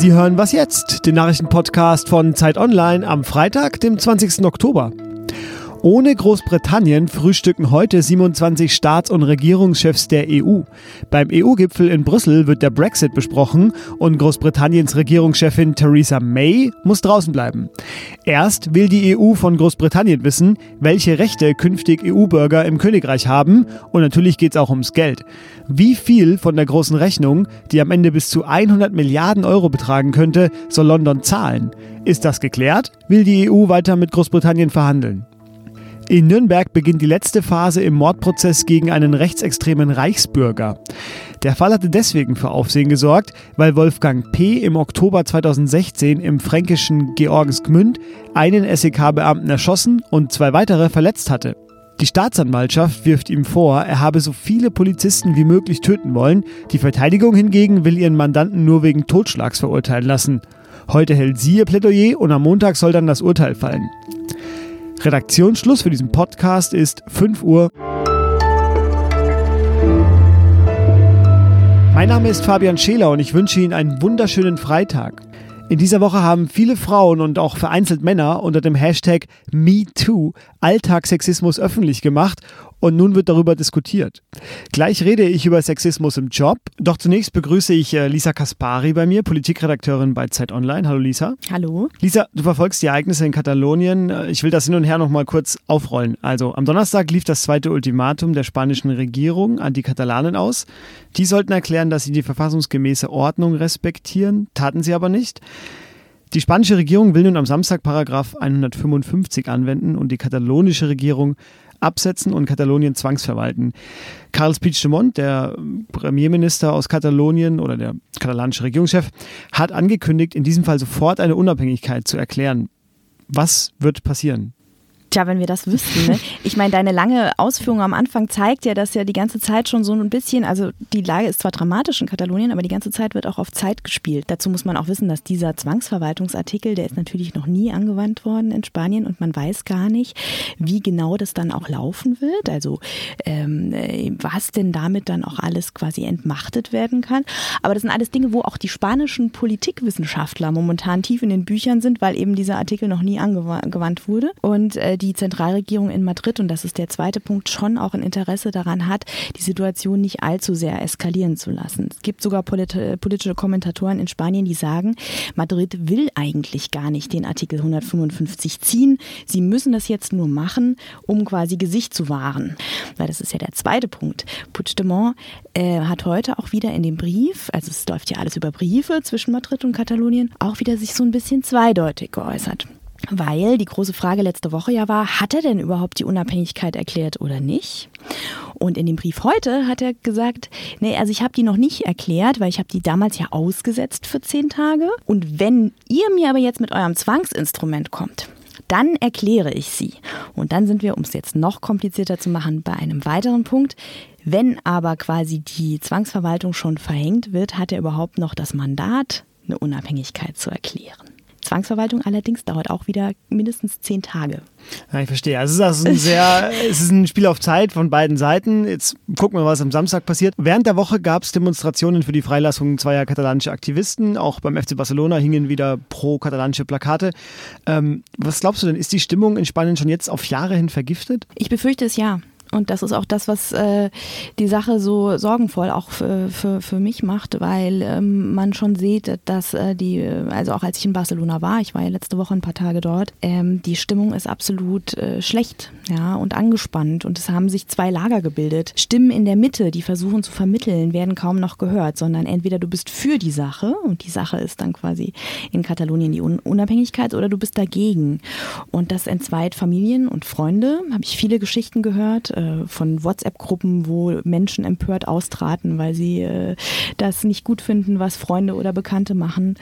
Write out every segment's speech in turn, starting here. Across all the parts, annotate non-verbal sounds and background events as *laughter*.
Sie hören was jetzt, den Nachrichtenpodcast von Zeit Online am Freitag, dem 20. Oktober. Ohne Großbritannien frühstücken heute 27 Staats- und Regierungschefs der EU. Beim EU-Gipfel in Brüssel wird der Brexit besprochen und Großbritanniens Regierungschefin Theresa May muss draußen bleiben. Erst will die EU von Großbritannien wissen, welche Rechte künftig EU-Bürger im Königreich haben und natürlich geht es auch ums Geld. Wie viel von der großen Rechnung, die am Ende bis zu 100 Milliarden Euro betragen könnte, soll London zahlen? Ist das geklärt? Will die EU weiter mit Großbritannien verhandeln? In Nürnberg beginnt die letzte Phase im Mordprozess gegen einen rechtsextremen Reichsbürger. Der Fall hatte deswegen für Aufsehen gesorgt, weil Wolfgang P. im Oktober 2016 im fränkischen Georgesgmünd einen SEK-Beamten erschossen und zwei weitere verletzt hatte. Die Staatsanwaltschaft wirft ihm vor, er habe so viele Polizisten wie möglich töten wollen. Die Verteidigung hingegen will ihren Mandanten nur wegen Totschlags verurteilen lassen. Heute hält sie ihr Plädoyer und am Montag soll dann das Urteil fallen. Redaktionsschluss für diesen Podcast ist 5 Uhr. Mein Name ist Fabian Scheler und ich wünsche Ihnen einen wunderschönen Freitag. In dieser Woche haben viele Frauen und auch vereinzelt Männer unter dem Hashtag MeToo Alltagssexismus öffentlich gemacht und nun wird darüber diskutiert. Gleich rede ich über Sexismus im Job, doch zunächst begrüße ich äh, Lisa Kaspari bei mir, Politikredakteurin bei Zeit Online. Hallo Lisa. Hallo. Lisa, du verfolgst die Ereignisse in Katalonien. Äh, ich will das hin und her noch mal kurz aufrollen. Also am Donnerstag lief das zweite Ultimatum der spanischen Regierung an die Katalanen aus. Die sollten erklären, dass sie die verfassungsgemäße Ordnung respektieren, taten sie aber nicht. Die spanische Regierung will nun am Samstag Paragraph 155 anwenden und die katalonische Regierung absetzen und Katalonien zwangsverwalten. Carles Puigdemont, der Premierminister aus Katalonien oder der katalanische Regierungschef, hat angekündigt, in diesem Fall sofort eine Unabhängigkeit zu erklären. Was wird passieren? Tja, wenn wir das wüssten. Ne? *laughs* Ich meine, deine lange Ausführung am Anfang zeigt ja, dass ja die ganze Zeit schon so ein bisschen, also die Lage ist zwar dramatisch in Katalonien, aber die ganze Zeit wird auch auf Zeit gespielt. Dazu muss man auch wissen, dass dieser Zwangsverwaltungsartikel, der ist natürlich noch nie angewandt worden in Spanien und man weiß gar nicht, wie genau das dann auch laufen wird. Also ähm, was denn damit dann auch alles quasi entmachtet werden kann. Aber das sind alles Dinge, wo auch die spanischen Politikwissenschaftler momentan tief in den Büchern sind, weil eben dieser Artikel noch nie angewandt wurde. Und äh, die Zentralregierung in Madrid, und das ist der zweite Punkt, schon auch ein Interesse daran hat, die Situation nicht allzu sehr eskalieren zu lassen. Es gibt sogar polit politische Kommentatoren in Spanien, die sagen, Madrid will eigentlich gar nicht den Artikel 155 ziehen. Sie müssen das jetzt nur machen, um quasi Gesicht zu wahren. Weil das ist ja der zweite Punkt. Puigdemont äh, hat heute auch wieder in dem Brief, also es läuft ja alles über Briefe zwischen Madrid und Katalonien, auch wieder sich so ein bisschen zweideutig geäußert. Weil die große Frage letzte Woche ja war, hat er denn überhaupt die Unabhängigkeit erklärt oder nicht? Und in dem Brief heute hat er gesagt, nee, also ich habe die noch nicht erklärt, weil ich habe die damals ja ausgesetzt für zehn Tage. Und wenn ihr mir aber jetzt mit eurem Zwangsinstrument kommt, dann erkläre ich sie. Und dann sind wir, um es jetzt noch komplizierter zu machen, bei einem weiteren Punkt. Wenn aber quasi die Zwangsverwaltung schon verhängt wird, hat er überhaupt noch das Mandat, eine Unabhängigkeit zu erklären. Zwangsverwaltung allerdings dauert auch wieder mindestens zehn Tage. Ja, ich verstehe. Also es ist ein *laughs* sehr, es ist ein Spiel auf Zeit von beiden Seiten. Jetzt gucken wir, was am Samstag passiert. Während der Woche gab es Demonstrationen für die Freilassung zweier katalanischer Aktivisten. Auch beim FC Barcelona hingen wieder pro-katalanische Plakate. Ähm, was glaubst du denn? Ist die Stimmung in Spanien schon jetzt auf Jahre hin vergiftet? Ich befürchte es ja. Und das ist auch das, was äh, die Sache so sorgenvoll auch für, für, für mich macht, weil ähm, man schon sieht, dass äh, die, also auch als ich in Barcelona war, ich war ja letzte Woche ein paar Tage dort, ähm, die Stimmung ist absolut äh, schlecht ja, und angespannt. Und es haben sich zwei Lager gebildet. Stimmen in der Mitte, die versuchen zu vermitteln, werden kaum noch gehört, sondern entweder du bist für die Sache und die Sache ist dann quasi in Katalonien die Unabhängigkeit oder du bist dagegen. Und das entzweit Familien und Freunde, habe ich viele Geschichten gehört äh, von WhatsApp-Gruppen, wo Menschen empört austraten, weil sie äh, das nicht gut finden, was Freunde oder Bekannte machen.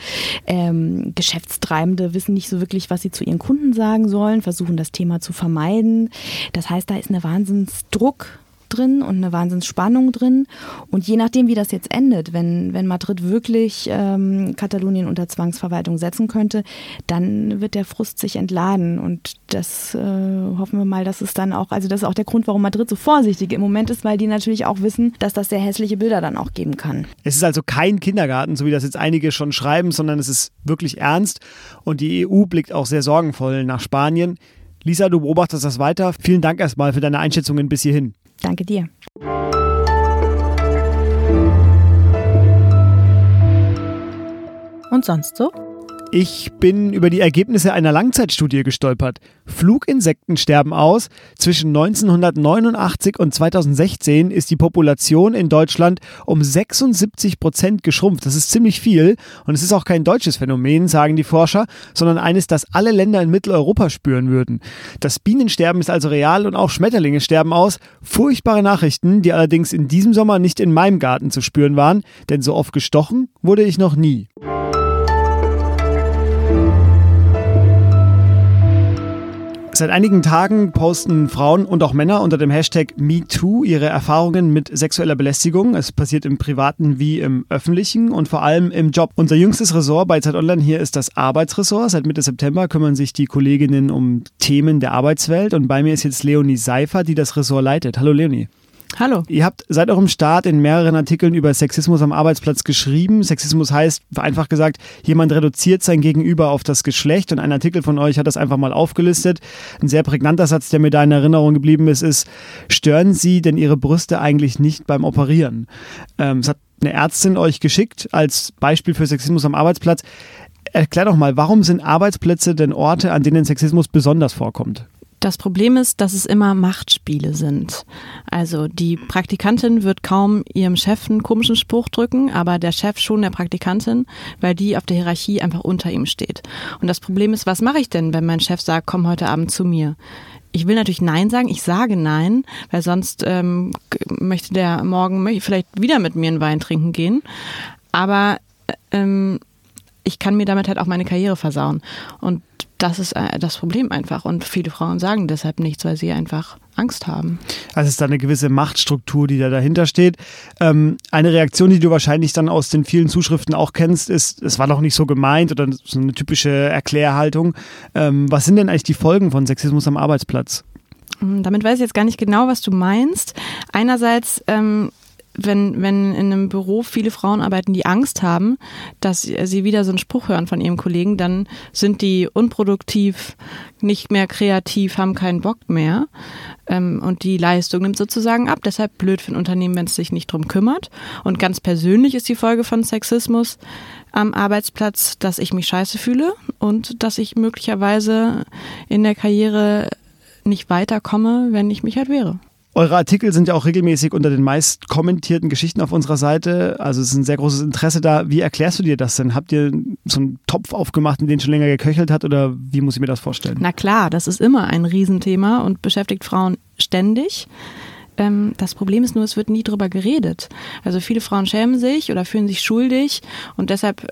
Ähm, Geschäftstreibende wissen nicht so wirklich, was sie zu ihren Kunden sagen sollen, versuchen das Thema zu vermeiden. Das heißt, da ist eine Wahnsinnsdruck drin und eine Wahnsinnsspannung drin. Und je nachdem, wie das jetzt endet, wenn, wenn Madrid wirklich ähm, Katalonien unter Zwangsverwaltung setzen könnte, dann wird der Frust sich entladen. Und das äh, hoffen wir mal, dass es dann auch, also das ist auch der Grund, warum Madrid so vorsichtig im Moment ist, weil die natürlich auch wissen, dass das sehr hässliche Bilder dann auch geben kann. Es ist also kein Kindergarten, so wie das jetzt einige schon schreiben, sondern es ist wirklich ernst. Und die EU blickt auch sehr sorgenvoll nach Spanien. Lisa, du beobachtest das weiter. Vielen Dank erstmal für deine Einschätzungen bis hierhin. Danke dir. Und sonst so? Ich bin über die Ergebnisse einer Langzeitstudie gestolpert. Fluginsekten sterben aus. Zwischen 1989 und 2016 ist die Population in Deutschland um 76 Prozent geschrumpft. Das ist ziemlich viel. Und es ist auch kein deutsches Phänomen, sagen die Forscher, sondern eines, das alle Länder in Mitteleuropa spüren würden. Das Bienensterben ist also real und auch Schmetterlinge sterben aus. Furchtbare Nachrichten, die allerdings in diesem Sommer nicht in meinem Garten zu spüren waren, denn so oft gestochen wurde ich noch nie. Seit einigen Tagen posten Frauen und auch Männer unter dem Hashtag MeToo ihre Erfahrungen mit sexueller Belästigung. Es passiert im Privaten wie im Öffentlichen und vor allem im Job. Unser jüngstes Ressort bei Zeit Online hier ist das Arbeitsressort. Seit Mitte September kümmern sich die Kolleginnen um Themen der Arbeitswelt und bei mir ist jetzt Leonie Seifer, die das Ressort leitet. Hallo Leonie. Hallo. Ihr habt seit eurem Start in mehreren Artikeln über Sexismus am Arbeitsplatz geschrieben. Sexismus heißt, einfach gesagt, jemand reduziert sein Gegenüber auf das Geschlecht und ein Artikel von euch hat das einfach mal aufgelistet. Ein sehr prägnanter Satz, der mir da in Erinnerung geblieben ist, ist, stören Sie denn Ihre Brüste eigentlich nicht beim Operieren? Ähm, es hat eine Ärztin euch geschickt als Beispiel für Sexismus am Arbeitsplatz. Erklär doch mal, warum sind Arbeitsplätze denn Orte, an denen Sexismus besonders vorkommt? Das Problem ist, dass es immer Machtspiele sind. Also die Praktikantin wird kaum ihrem Chef einen komischen Spruch drücken, aber der Chef schon der Praktikantin, weil die auf der Hierarchie einfach unter ihm steht. Und das Problem ist, was mache ich denn, wenn mein Chef sagt, komm heute Abend zu mir? Ich will natürlich Nein sagen, ich sage Nein, weil sonst ähm, möchte der morgen vielleicht wieder mit mir einen Wein trinken gehen. Aber ähm, ich kann mir damit halt auch meine Karriere versauen. Und das ist äh, das Problem einfach. Und viele Frauen sagen deshalb nichts, weil sie einfach Angst haben. Also es ist da eine gewisse Machtstruktur, die da dahinter steht. Ähm, eine Reaktion, die du wahrscheinlich dann aus den vielen Zuschriften auch kennst, ist, es war doch nicht so gemeint oder so eine typische Erklärhaltung. Ähm, was sind denn eigentlich die Folgen von Sexismus am Arbeitsplatz? Hm, damit weiß ich jetzt gar nicht genau, was du meinst. Einerseits ähm, wenn, wenn in einem Büro viele Frauen arbeiten, die Angst haben, dass sie wieder so einen Spruch hören von ihrem Kollegen, dann sind die unproduktiv, nicht mehr kreativ, haben keinen Bock mehr. Ähm, und die Leistung nimmt sozusagen ab. Deshalb blöd für ein Unternehmen, wenn es sich nicht drum kümmert. Und ganz persönlich ist die Folge von Sexismus am Arbeitsplatz, dass ich mich scheiße fühle und dass ich möglicherweise in der Karriere nicht weiterkomme, wenn ich mich halt wehre. Eure Artikel sind ja auch regelmäßig unter den meist kommentierten Geschichten auf unserer Seite. Also es ist ein sehr großes Interesse da. Wie erklärst du dir das denn? Habt ihr so einen Topf aufgemacht, in den schon länger geköchelt hat oder wie muss ich mir das vorstellen? Na klar, das ist immer ein Riesenthema und beschäftigt Frauen ständig. Ähm, das Problem ist nur, es wird nie drüber geredet. Also viele Frauen schämen sich oder fühlen sich schuldig und deshalb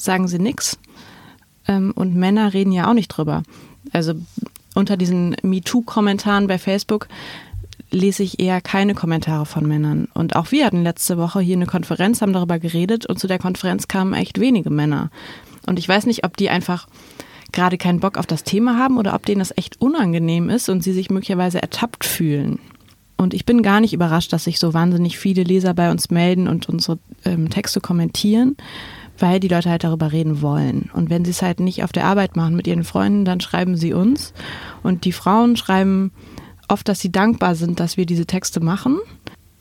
sagen sie nichts. Ähm, und Männer reden ja auch nicht drüber. Also unter diesen MeToo-Kommentaren bei Facebook lese ich eher keine Kommentare von Männern. Und auch wir hatten letzte Woche hier eine Konferenz, haben darüber geredet und zu der Konferenz kamen echt wenige Männer. Und ich weiß nicht, ob die einfach gerade keinen Bock auf das Thema haben oder ob denen das echt unangenehm ist und sie sich möglicherweise ertappt fühlen. Und ich bin gar nicht überrascht, dass sich so wahnsinnig viele Leser bei uns melden und unsere ähm, Texte kommentieren, weil die Leute halt darüber reden wollen. Und wenn sie es halt nicht auf der Arbeit machen mit ihren Freunden, dann schreiben sie uns. Und die Frauen schreiben oft, dass sie dankbar sind, dass wir diese Texte machen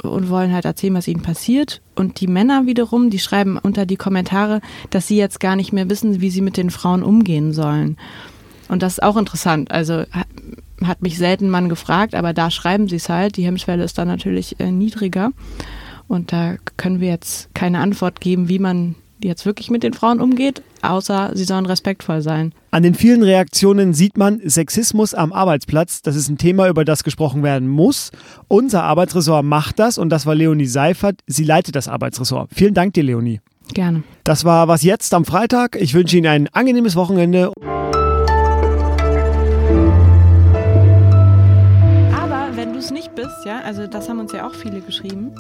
und wollen halt erzählen, was ihnen passiert. Und die Männer wiederum, die schreiben unter die Kommentare, dass sie jetzt gar nicht mehr wissen, wie sie mit den Frauen umgehen sollen. Und das ist auch interessant. Also hat mich selten Mann gefragt, aber da schreiben sie es halt. Die Hemmschwelle ist dann natürlich äh, niedriger. Und da können wir jetzt keine Antwort geben, wie man jetzt wirklich mit den Frauen umgeht, außer sie sollen respektvoll sein. An den vielen Reaktionen sieht man Sexismus am Arbeitsplatz. Das ist ein Thema, über das gesprochen werden muss. Unser Arbeitsressort macht das und das war Leonie Seifert. Sie leitet das Arbeitsressort. Vielen Dank dir, Leonie. Gerne. Das war was jetzt am Freitag. Ich wünsche Ihnen ein angenehmes Aber wenn du es nicht bist, ja, also das haben uns ja auch viele geschrieben,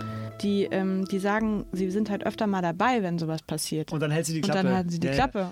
die, ähm, die sagen, sie sind halt öfter mal dabei, wenn sowas passiert. Und dann hält sie die Klappe. Und dann halten sie die Ja. Klappe.